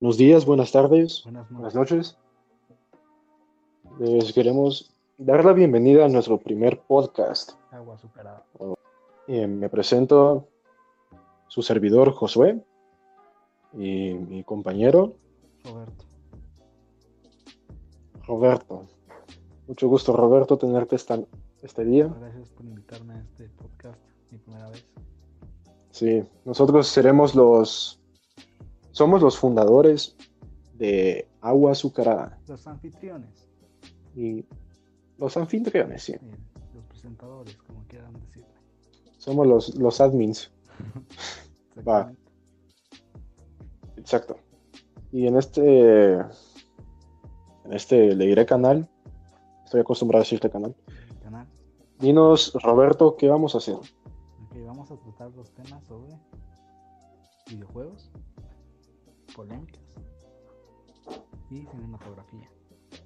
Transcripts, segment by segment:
Buenos días, buenas tardes, Buenas buenas noches. noches. Les queremos dar la bienvenida a nuestro primer podcast. Agua superada. Eh, me presento su servidor Josué y mi compañero Roberto. Roberto. Mucho gusto, Roberto, tenerte esta, este día. Gracias por invitarme a este podcast, mi primera vez. Sí, nosotros seremos los, somos los fundadores de Agua Azucarada Los anfitriones, y los anfitriones, sí. los presentadores, como quieran decirle. Somos los, los admins. Va. Exacto. Y en este, en este le diré canal, estoy acostumbrado a decirte canal. Canal. Dinos, Roberto, ¿qué vamos a hacer? Ok, vamos a tratar los temas sobre videojuegos, polémicas y cinematografía.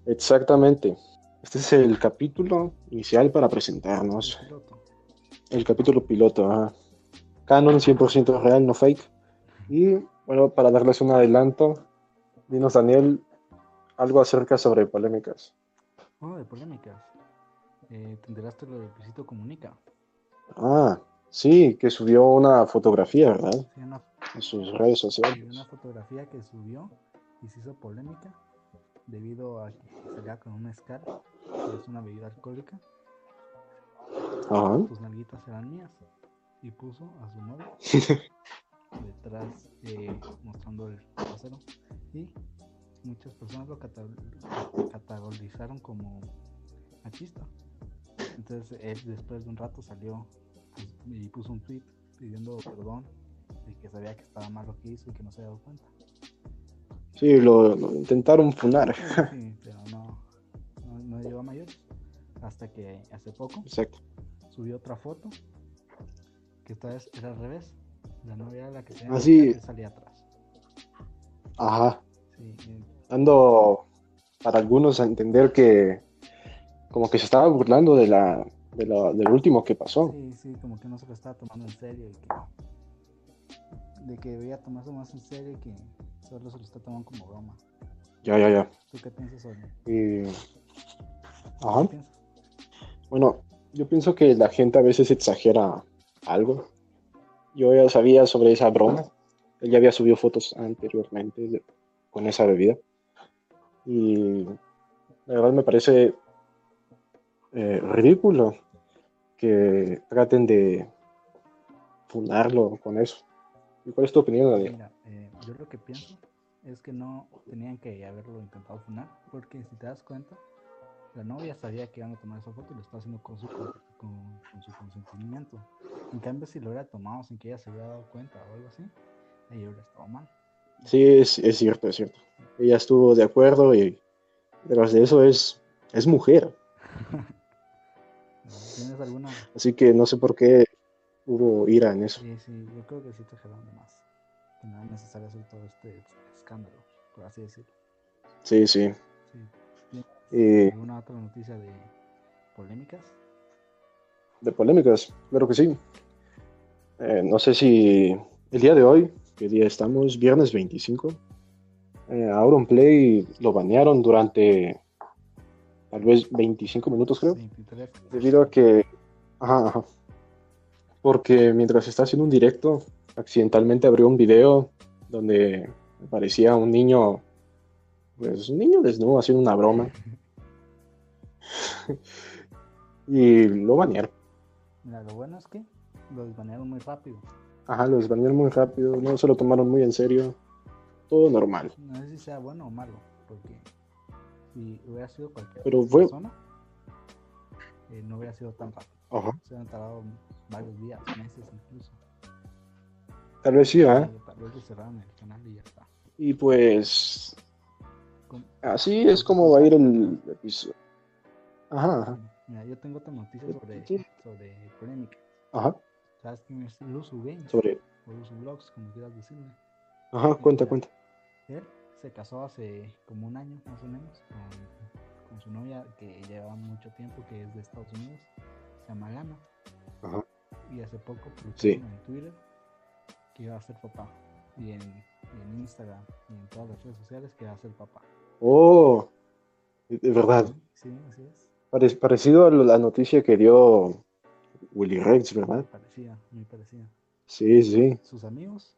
Exactamente. Este es el capítulo inicial para presentarnos. El piloto. El capítulo piloto, ajá. Canon 100% real, no fake. Y bueno, para darles un adelanto, dinos, Daniel, algo acerca sobre polémicas. Oh, de polémicas. Eh, ¿Te enteraste lo de Luisito Comunica? Ah, sí, que subió una fotografía, ¿verdad? Sí, una, En sus redes sociales. una fotografía que subió y se hizo polémica debido a que salía con una escala, que es una bebida alcohólica. Ajá. sus nalguitas eran mías. Y puso a su novia detrás eh, mostrando el trasero. Y muchas personas lo categorizaron como machista. Entonces él después de un rato salió y puso un tweet pidiendo perdón de que sabía que estaba mal lo que hizo y que no se había dado cuenta. Sí, lo, lo intentaron funar. Sí, pero no, no, no llegó a mayores. Hasta que hace poco Exacto. subió otra foto que esta vez era al revés. La novia era la que tenía Ah, la sí. boca, él salía atrás. Ajá. Sí, eh, Dando para algunos a entender que como que se estaba burlando de la, de la- del último que pasó. sí, sí, como que no se lo estaba tomando en serio y que de que debía tomarse más en serio y que solo se lo está tomando como broma. Ya, ya, ya. ¿Tú qué piensas sobre? ¿Qué Ajá. piensas? Bueno, yo pienso que la gente a veces exagera algo. Yo ya sabía sobre esa broma. Él ya había subido fotos anteriormente de- con esa bebida. Y la verdad me parece eh, ridículo que traten de fundarlo con eso. ¿Y cuál es tu opinión, Daniel? Mira, eh, yo lo que pienso es que no tenían que haberlo intentado funar, porque si te das cuenta, la novia sabía que iban a tomar esa foto y lo está haciendo con su, con, su consentimiento. En cambio, si lo hubiera tomado sin que ella se hubiera dado cuenta o algo así, ahí hubiera estado mal. Sí, es, es cierto, es cierto. Ella estuvo de acuerdo y detrás de eso es, es mujer. ¿Tienes alguna? Así que no sé por qué hubo ira en eso. Sí, sí, yo creo que sí te jalaron de más. Que no era necesario hacer todo este escándalo, por así decirlo. Sí, sí. Sí. ¿Tienes Y ¿Alguna otra noticia de polémicas? de polémicas, claro que sí. Eh, no sé si el día de hoy, ¿qué día estamos? Viernes 25. Eh, Auronplay lo banearon durante tal vez 25 minutos, creo. 23. Debido a que. Ajá, ajá. Porque mientras está haciendo un directo, accidentalmente abrió un video donde parecía un niño. Pues un niño desnudo haciendo una broma. y lo banearon. Mira, lo bueno es que lo desbanearon muy rápido. Ajá, lo desbanearon muy rápido, no se lo tomaron muy en serio. Todo normal. No sé si sea bueno o malo, porque si hubiera sido cualquier Pero otra fue- persona, eh, no hubiera sido tan rápido. Ajá. Se hubieran tardado varios días, meses incluso. Tal vez sí. Y tal vez cerraron el canal y ya está. Y pues. Así es como va a ir el episodio. Ajá, ajá. Mira, yo tengo otra noticia sobre, Sí. sobre polémica. Ajá. ¿Sabes quién es Luzu Games? Sobre. O Luzu Vlogs, como quieras decirle. Ajá, cuenta, cuenta. Él se casó hace como un año más o menos con, con su novia que lleva mucho tiempo, que es de Estados Unidos, se llama Lana. Ajá. Y hace poco publicaron Sí. en Twitter que iba a ser papá. Y en en Instagram y en todas las redes sociales que va a ser papá. Oh, de verdad. Sí, así es. Pare- parecido a la noticia que dio Willy Rex, ¿verdad? Parecía, muy parecía. Sí, sí. Sus amigos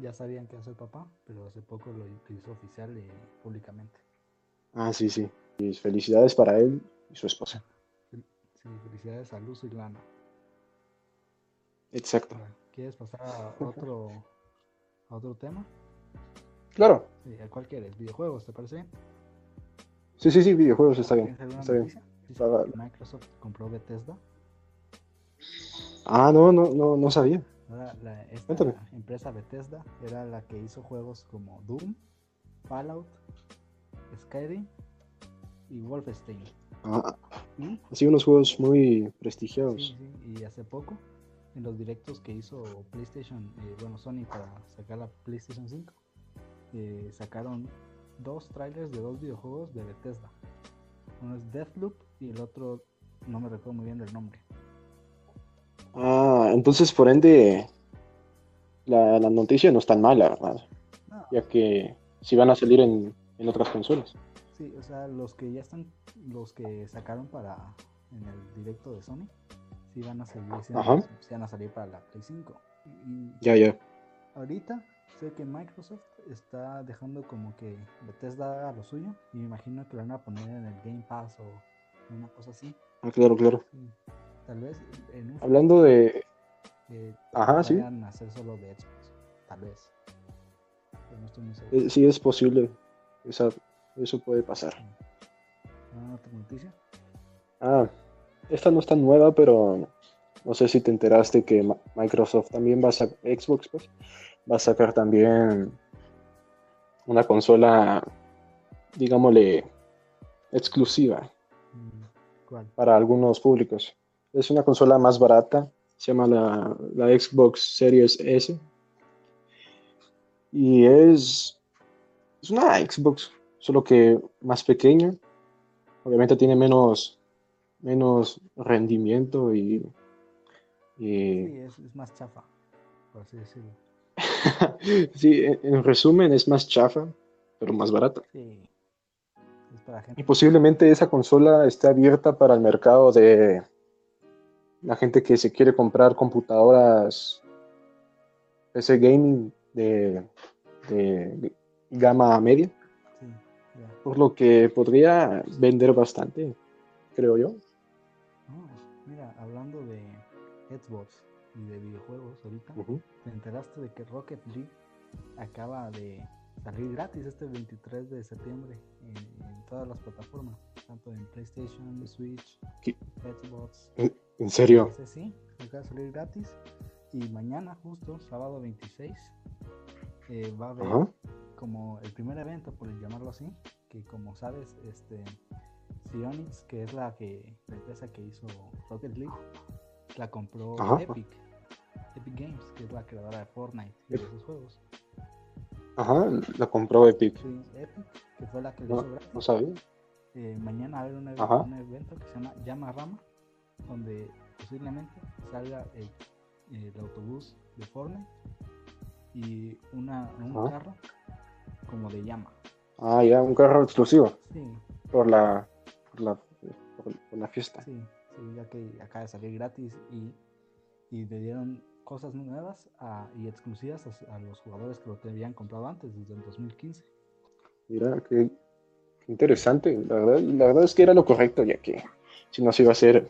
ya sabían que iba a ser papá, pero hace poco lo hizo oficial y públicamente. Ah, sí, sí. Y felicidades para él y su esposa. Sí, felicidades a Luz y Lana. Exacto. ¿Quieres pasar a otro, a otro tema? Claro. Sí, ¿A cuál quieres? ¿Videojuegos? ¿Te parece bien? Sí, sí, sí, videojuegos está bien. ¿Tienes alguna Está bien. Microsoft compró Bethesda. Ah, no, no, no, no sabía. Ahora, la- esta empresa Bethesda era la que hizo juegos como Doom, Fallout, Skyrim y Wolfenstein. Ah, así unos juegos muy prestigiados. sí, y hace poco, en los directos que hizo PlayStation, eh, bueno, Sony para sacar la PlayStation 5, eh, sacaron dos trailers de dos videojuegos de Bethesda. Uno es Deathloop y el otro no me recuerdo muy bien del nombre. Ah, entonces por ende la, la noticia no es tan mala, ¿verdad? No, Ya que si van a salir en, en otras consolas. Sí, o sea, los que ya están, los que sacaron para en el directo de Sony, sí van a Ajá. sí van a salir para la Play 5. Y, y Ya, ya. ahorita sé que Microsoft está dejando como que Bethesda haga lo suyo y me imagino que lo van a poner en el Game Pass o una cosa así. Ah, claro, claro. Sí. Tal vez en un Hablando de... eh, Ajá, sí. hacer solo de Xbox, tal vez. Pero no estoy muy seguro. eh, sí es posible. Esa- eso puede pasar. ¿Alguna otra noticia? Ah, esta no es tan nueva, pero no sé si te enteraste que Microsoft también va a sacar, Xbox pues, va a sacar también una consola, digámosle, exclusiva Mm, ¿Cuál? para algunos públicos. Es una consola más barata, se llama la, la Xbox Series S. Y es, es una Xbox, solo que más pequeña. Obviamente tiene menos, menos rendimiento y, y Sí, es, es más chafa, por así decirlo. sí, en, en resumen es más chafa, pero más barata. Sí. Es para gente. Y posiblemente esa consola esté abierta para el mercado de la gente que se quiere comprar computadoras PC gaming de, de gama media, Sí, por lo que podría vender bastante, creo yo. No, mira, hablando de Xbox y de videojuegos ahorita. ¿te enteraste de que Rocket League acaba de salir gratis este 23 de septiembre en, en todas las plataformas? Tanto en PlayStation, Switch, ¿Qué? En serio. Ese sí, acaba de salir gratis. Y mañana, justo, sábado 26, eh, va a haber Ajá. como el primer evento, por llamarlo así, que como sabes, este Psyonix, que es la que la empresa que hizo Rocket League, la compró Ajá. Epic, Epic Games, que es la creadora de Fortnite y de esos juegos. Ajá, la compró Epic. Sí, Epic, que fue la que lo No, hizo gratis. no sabía. Eh, mañana va a haber un, un evento que se llama Llama Rama, donde posiblemente salga el, el autobús de Fortnite y una, un Ajá. carro como de llama. Ah, ya, un carro exclusivo Sí, por la, por la, por, por la fiesta. sí, sí, ya que acaba de salir gratis y, y le dieron cosas nuevas a- y exclusivas a, a los jugadores que lo habían comprado antes, desde el 2015. Mira, qué interesante. La verdad, la verdad es que era lo correcto, ya que si no se iba a hacer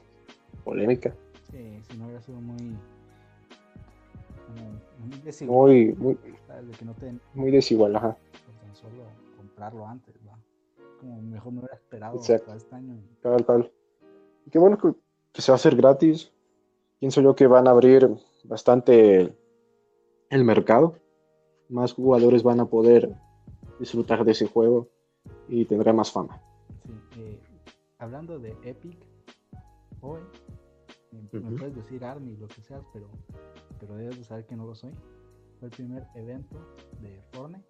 polémica. Sí, si no hubiera sido muy, muy desigual, Muy, muy, ¿sabes? de que no te muy desigual, ajá. por tan solo comprarlo antes, ¿va? Como mejor me hubiera esperado Exacto. hasta este año. Tal, tal. Y qué bueno que, que se va a hacer gratis. Pienso yo que van a abrir bastante el mercado. Más jugadores van a poder disfrutar de ese juego y tendrá más fama. Sí, eh, hablando de Epic, hoy, eh, me puedes decir Army, lo que seas, pero, pero debes de saber que no lo soy. Fue el primer evento de Fortnite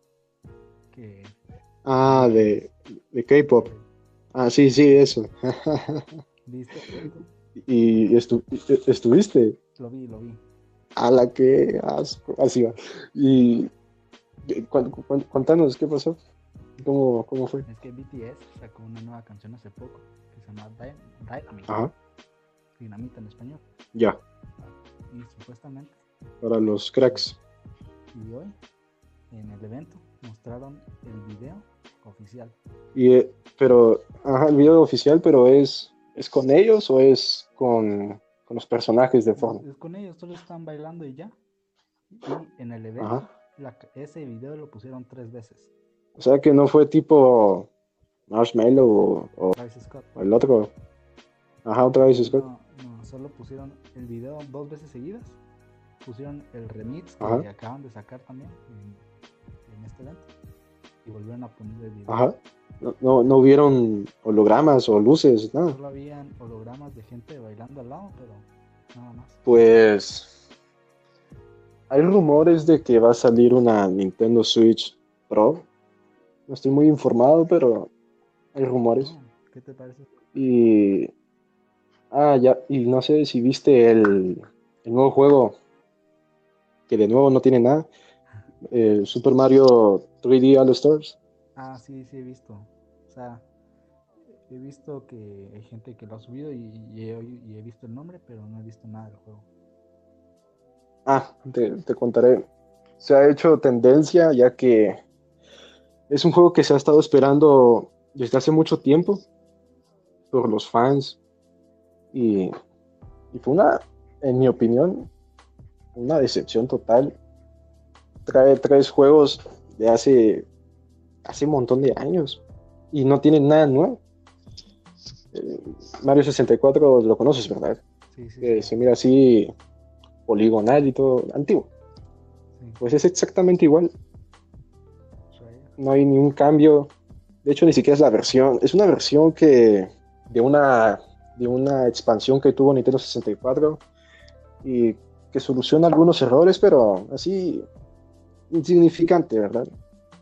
que... Ah, de, de K-pop. Ah, sí, sí, eso. ¿Viste? y estu- estuviste Lo vi, lo vi. a la que asco. Así va. Y Cuéntanos, ¿qué pasó? ¿Cómo, ¿Cómo fue? Es que BTS sacó una nueva canción hace poco que se llama Dynamite. Ajá. Dinamita en español. Ya. Y supuestamente. Para los cracks. Y hoy, en el evento, mostraron el video oficial. Y, eh, pero, ajá, el video oficial, pero es, ¿es con ellos o es con, con los personajes de fondo? Es con ellos, solo están bailando y ya. Y en el evento, ese video lo pusieron tres veces. O sea que no fue tipo Marshmallow o, el otro. Ajá, otra vez Scott. No, no, solo pusieron el video dos veces seguidas. Pusieron el remix que acaban de sacar también en, este evento. Y volvieron a poner el video. Ajá. No, no, no, hubieron hologramas o luces, nada. Solo habían hologramas de gente bailando al lado, pero nada más. Pues hay rumores de que va a salir una Nintendo Switch Pro. No estoy muy informado, pero hay rumores. ¿Qué te parece? Y. Ah, ya. Y no sé si viste el, el nuevo juego. Que de nuevo no tiene nada. Super Mario 3D All Stars. Ah, sí, sí he visto. O sea, he visto que hay gente que lo ha subido y, y he visto el nombre, pero no he visto nada del juego. Ah, te, contaré. Se ha hecho tendencia ya que es un juego que se ha estado esperando desde hace mucho tiempo por los fans y, fue una, en mi opinión, una decepción total. Trae tres juegos de hace, hace un montón de años y no tiene nada nuevo. Eh, Mario 64 lo conoces, ¿verdad? Sí, sí, se mira así poligonal y todo antiguo. Pues es exactamente igual. No hay ningún cambio. De hecho, ni siquiera es la versión. Es una versión que de una de una expansión que tuvo Nintendo 64 y que soluciona algunos errores, pero así insignificante, ¿verdad?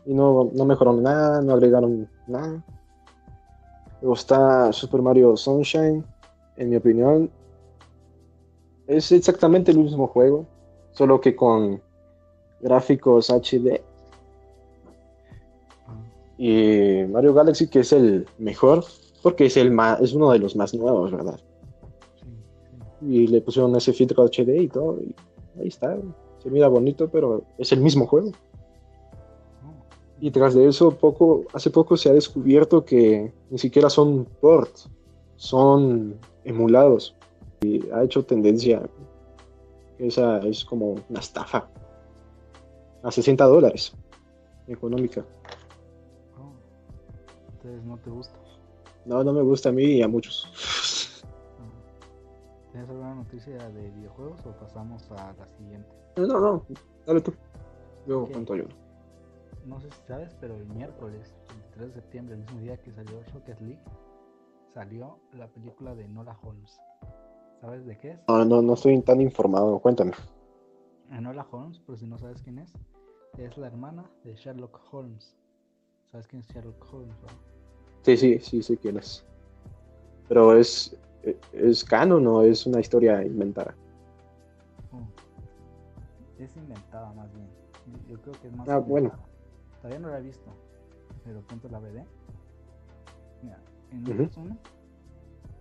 Y no, no mejoraron nada, no agregaron nada. Luego está Super Mario Sunshine, en mi opinión, es exactamente el mismo juego, solo que con gráficos HD. Y Mario Galaxy, que es el mejor, porque es, el más, es uno de los más nuevos, ¿verdad? Y le pusieron ese filtro HD y todo, y ahí está. Se mira bonito, pero es el mismo juego. Y tras de eso, poco, hace poco se ha descubierto que ni siquiera son ports, son emulados y ha hecho tendencia. Esa es como una estafa. A 60 dólares. Económica. Entonces no te gusta. No, no me gusta a mí y a muchos. ¿Tienes alguna noticia de videojuegos o pasamos a la siguiente? No, no, no. Dale tú. Luego cuento yo. No sé si sabes, pero el miércoles, el 3 de septiembre, el mismo día que salió Rocket League, salió la película de Nola Holmes. ¿Sabes de qué es? No, no, no estoy tan informado. Cuéntame. Enola Holmes, por si no sabes quién es, es la hermana de Sherlock Holmes. ¿Sabes quién es Sherlock Holmes? Sí, sí, sí, sí quién es. Pero es, es canon o es una historia inventada. Oh. Es inventada más bien. Yo creo que es más. Ah, bueno. Todavía no la he visto, pero pronto la veré. Mira, en el uh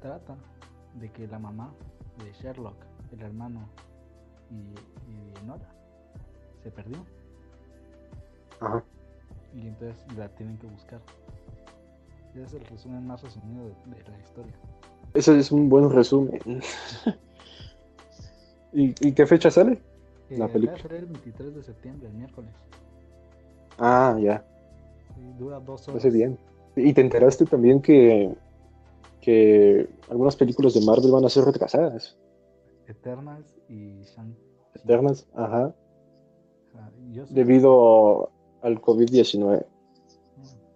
trata de que la mamá de Sherlock, el hermano y, y Nora se perdió. Ajá. Y entonces la tienen que buscar. Ese es el resumen más resumido de, la historia. Ese es un buen resumen. ¿Y, qué fecha sale? la película. el 23 de septiembre, el miércoles. Ah, ya. dura dos horas. bien. ¿Y te enteraste también que que algunas películas de Marvel van a ser retrasadas. Eternals y Shang. Eternals, ajá. Debido al COVID-19.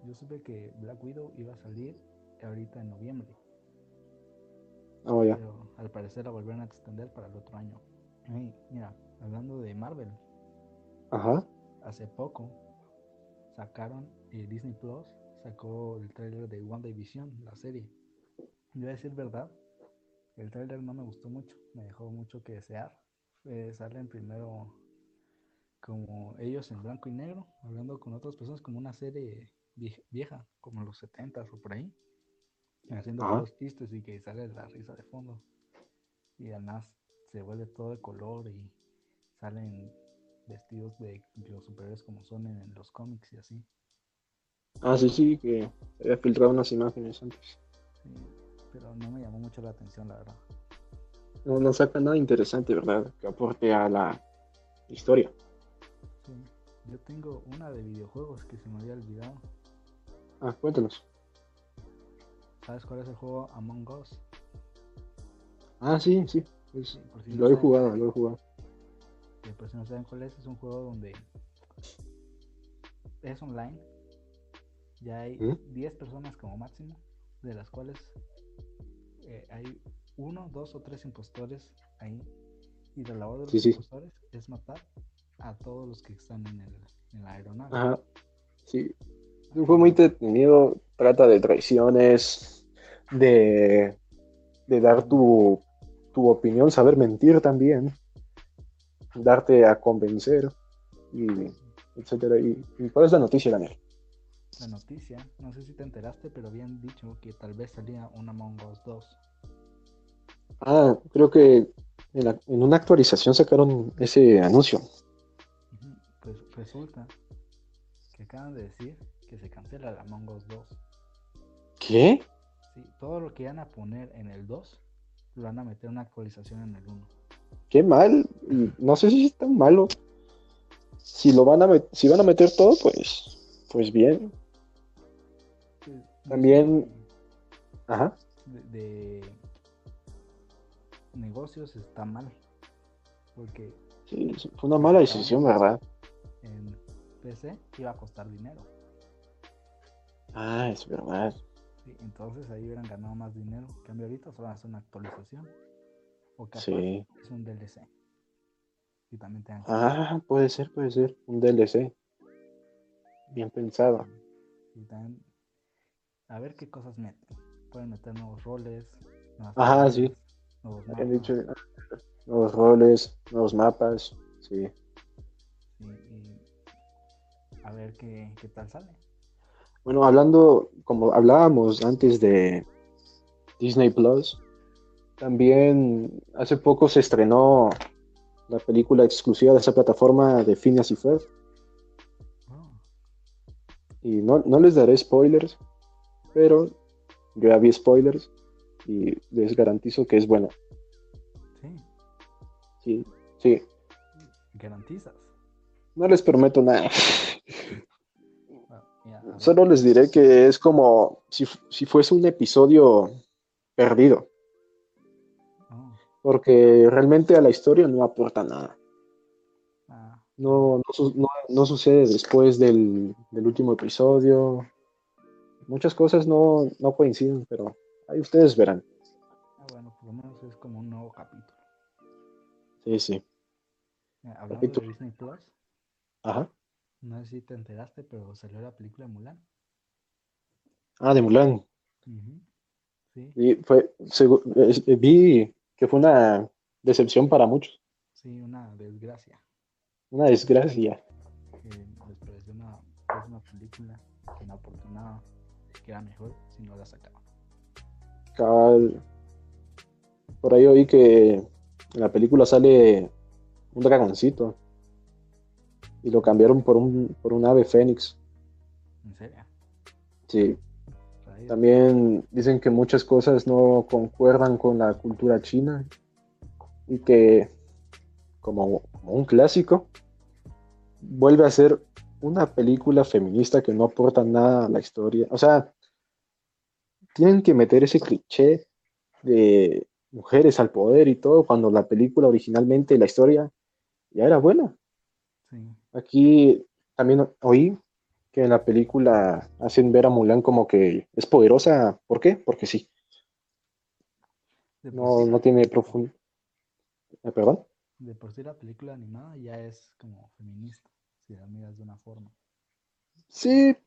Yo supe que Black Widow iba a salir ahorita en noviembre. Oh, ya. Pero al parecer la volvieron a extender para el otro año. mira, hablando de Marvel. Ajá. Hace poco sacaron eh, Disney Plus sacó el trailer de One Vision, la serie. Yo voy a decir verdad, el trailer no me gustó mucho, me dejó mucho que desear. Eh, salen primero como ellos en blanco y negro, hablando con otras personas como una serie vieja, como los 70 o por ahí, haciendo los chistes y que sale la risa de fondo. Y además se vuelve todo de color y salen vestidos de los superhéroes como son en, los cómics y así. Ah, sí, sí, que había filtrado unas imágenes antes. Sí, pero no me llamó mucho la atención, la verdad. No, no saca nada interesante, ¿verdad? Que aporte a la historia. Sí, yo tengo una de videojuegos que se me había olvidado. Ah, cuéntanos. ¿Sabes cuál es el juego Among Us? Ah, sí, sí. Pues, lo he jugado, lo he jugado. por si no saben cuál es, es un juego donde es online. Ya hay 10 ¿Mm? personas como máximo, de las cuales eh, hay uno, dos o tres impostores ahí. Y la labor de los impostores es matar a todos los que están en, el, en la aeronave. Ajá, sí. Fue muy entretenido. Trata de traiciones, de, de dar tu, tu opinión, saber mentir también, darte a convencer, y etcétera. ¿Y, cuál es la noticia, Daniel? La noticia, no sé si te enteraste, pero habían dicho que tal vez salía una Among Us 2. Ah, creo que en, una actualización sacaron ese anuncio. Resulta que acaban de decir que se cancela la Among Us 2. ¿Qué? Sí, todo lo que iban a poner en el 2 lo van a meter una actualización en el 1. Qué mal, no sé si es tan malo. Si lo van a si van a meter todo, pues pues bien. También ajá. De, negocios está mal. Porque sí, fue una mala decisión, ¿verdad? En PC iba a costar dinero. Ah, es verdad entonces ahí hubieran ganado más dinero. En cambio ahorita solo hacer una actualización. O capaz es un DLC. Y también te Ah, puede ser, puede ser. Un DLC. Bien pensado. Y también a ver qué cosas meten. Pueden meter nuevos roles. Ajá, sí. Nuevos mapas. Dicho, nuevos roles, nuevos mapas. Sí. A ver qué, qué tal sale. Bueno, hablando, como hablábamos antes de Disney Plus, también hace poco se estrenó la película exclusiva de esa plataforma de Phineas y Ferb. Ah. Y no, les daré spoilers, pero yo ya vi spoilers y les garantizo que es buena. Sí. Sí, sí. ¿Garantizas? No les prometo nada. Solo les diré que es como si, fuese un episodio perdido. Oh. Porque realmente a la historia no aporta nada. Ah. No, no, sucede después del, último episodio. Muchas cosas no, coinciden, pero ahí ustedes verán. Ah, bueno, por lo menos es como un nuevo capítulo. Sí, sí. Hablando de Disney Plus. Ajá. No sé si te enteraste, pero salió la película de Mulan. Ah, de Mulan. Sí. Y fue, eh, vi que fue una decepción para muchos. Sí, una desgracia. Una desgracia. Que les pareció una, una película que no que era mejor si no la sacaban. Cabal. Por ahí oí que en la película sale un dragoncito y lo cambiaron por un, por un ave fénix. ¿En serio? Sí. También dicen que muchas cosas no concuerdan con la cultura china y que como, un clásico vuelve a ser una película feminista que no aporta nada a la historia. O sea, tienen que meter ese cliché de mujeres al poder y todo cuando la película originalmente, la historia ya era buena. Aquí también oí que en la película hacen ver a Mulan como que es poderosa. ¿Por qué? Porque sí. No, no tiene profundo. ¿Eh, ¿Perdón? De por sí la película animada ya es como feminista, si la miras de una forma. Sí,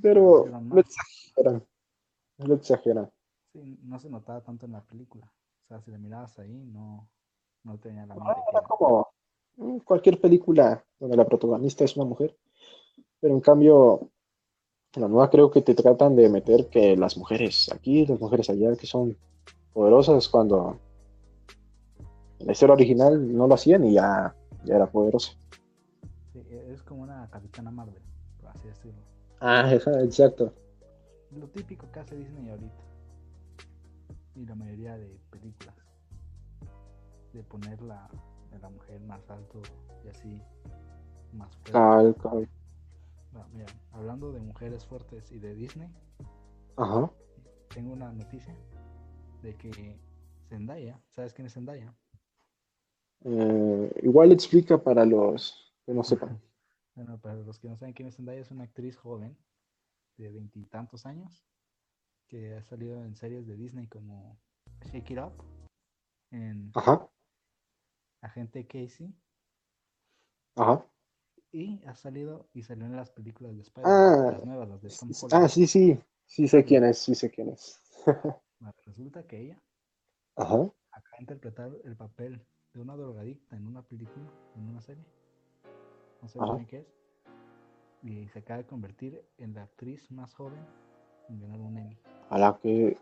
pero no exageran. No exageran. Sí, no se notaba tanto en la película. O sea, si la mirabas ahí, no, no tenía la mente. como, mm, cualquier película donde la protagonista es una mujer. Pero en cambio, en la nueva creo que te tratan de meter que las mujeres aquí, las mujeres allá, que son poderosas cuando en la historia original no lo hacían y ya, ya era poderosa. Sí, es como una capitana Marvel, por así decirlo. Ah, exacto. Lo típico que hace Disney ahorita. Y la mayoría de películas. De poner la, a la mujer más alto y así más fuerte. Cal, cal. Ah, mira, hablando de mujeres fuertes y de Disney, Ajá. tengo una noticia de que Zendaya, ¿sabes quién es Zendaya? Eh, igual explica para los que no sepan. Bueno, para los que no saben quién es Zendaya, es una actriz joven de veintitantos años que ha salido en series de Disney como Shake It Up, en Ajá, Agente Casey, ajá. y ha salido y salió en las películas de Ah, Spider-Man, las nuevas, las de Tom Holland. Ah, sí, sí. Sí sé quién es, sí sé quién es. Resulta que ella Ajá. acaba de interpretar el papel de una drogadicta en una película, en una serie. No sé bien qué es. Y se acaba de convertir en la actriz más joven en ganar un Emmy. A la que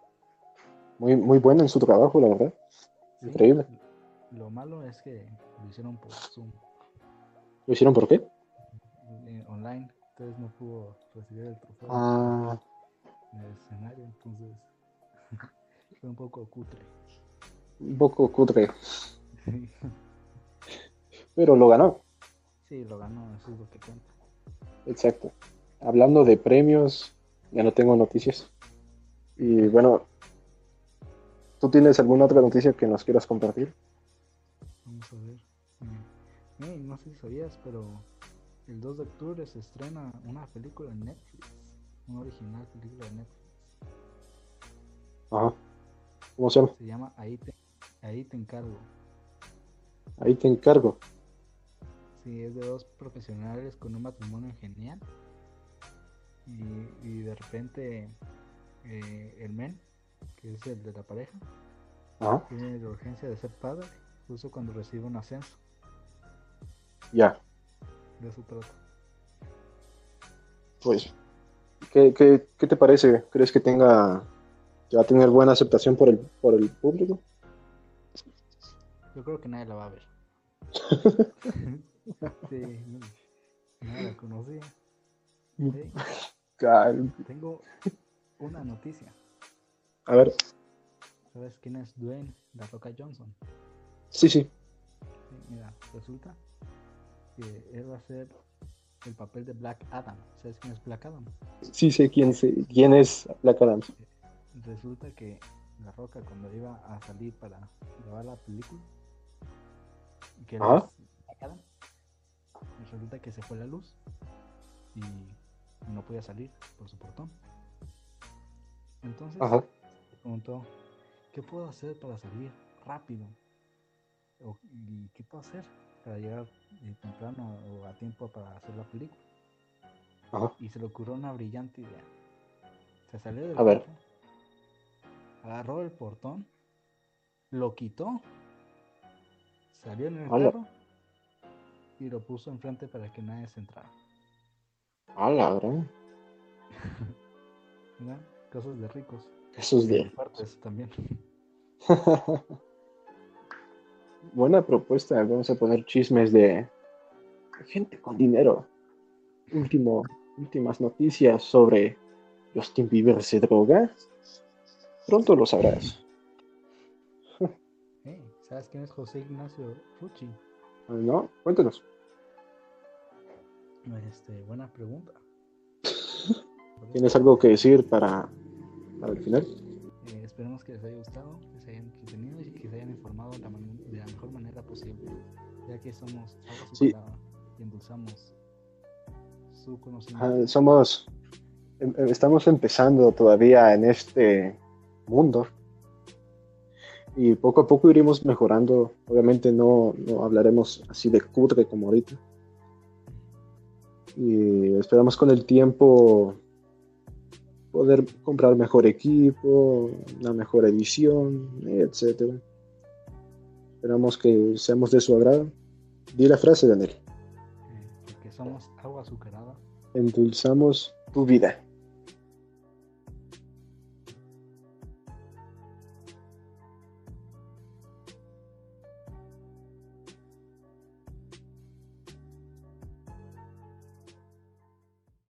muy, muy buena en su trabajo, la verdad. Sí, Increíble. Lo malo es que lo hicieron por Zoom ¿Lo hicieron por qué? eh, online, entonces no pudo recibir el trofeo Ah, en el escenario, entonces fue un poco cutre. un poco cutre, pero lo ganó. sí, lo ganó, eso es lo que cuenta. Exacto. Hablando de premios, ya no tengo noticias. Y bueno, ¿tú tienes alguna otra noticia que nos quieras compartir? Vamos a ver. Eh, no sé si sabías, pero el 2 de octubre se estrena una película en Netflix. Una original película de Netflix. Ajá. ¿Cómo se llama? Se llama Ahí te, Ahí te encargo. Ahí te encargo. Sí, es de dos profesionales con un matrimonio genial. Y, y de repente eh, el men, que es el de la pareja, Ajá. tiene la urgencia de ser padre justo cuando recibe un ascenso. Ya. De eso trata. Pues, ¿qué, qué, qué te parece? ¿Crees que tenga, que va a tener buena aceptación por el, por el público? Yo creo que nadie la va a ver. sí, no, nadie la conocía. Cal- tengo una noticia. A ver, ¿Sabes quién es Dwayne La Roca Johnson? Sí, sí. Mira, resulta que él va a hacer el papel de Black Adam. ¿Sabes quién es Black Adam? Sí sé quién, se- quién es Black Adam. Resulta que La Roca cuando iba a salir para grabar la película, que él Ajá. es Black Adam, resulta que se fue la luz y no podía salir por su portón. Entonces Ajá. preguntó, ¿qué puedo hacer para salir rápido? O- ¿Y qué puedo hacer para llegar eh, temprano o a tiempo para hacer la película? Ajá. Y se le ocurrió una brillante idea. Se salió del A ver. agarró el portón, lo quitó, salió en el carro y lo puso enfrente para que nadie se entrara. A la gran. Cosas de ricos. Eso es de bien. fuertes también. Buena propuesta. Vamos a poner chismes de gente con dinero. Último, últimas noticias sobre Justin Bieber se droga. Pronto lo sabrás. Hey, ¿Sabes quién es José Ignacio Rucci? ¿No? Cuéntanos. Este, buena pregunta. ¿Tienes algo que decir para, para el final? Eh, esperemos que les haya gustado, se hayan entretenido y que se hayan informado de la, man- de la mejor manera posible, ya que somos agua Sí. y endulzamos su conocimiento. Ah, somos, em- em- estamos empezando todavía en este mundo y poco a poco iremos mejorando. Obviamente no, no hablaremos así de cutre como ahorita. Y esperamos con el tiempo poder comprar mejor equipo, una mejor edición, etcétera. Esperamos que seamos de su agrado. Di la frase, Daniel. eh, porque somos agua azucarada. Endulzamos tu vida.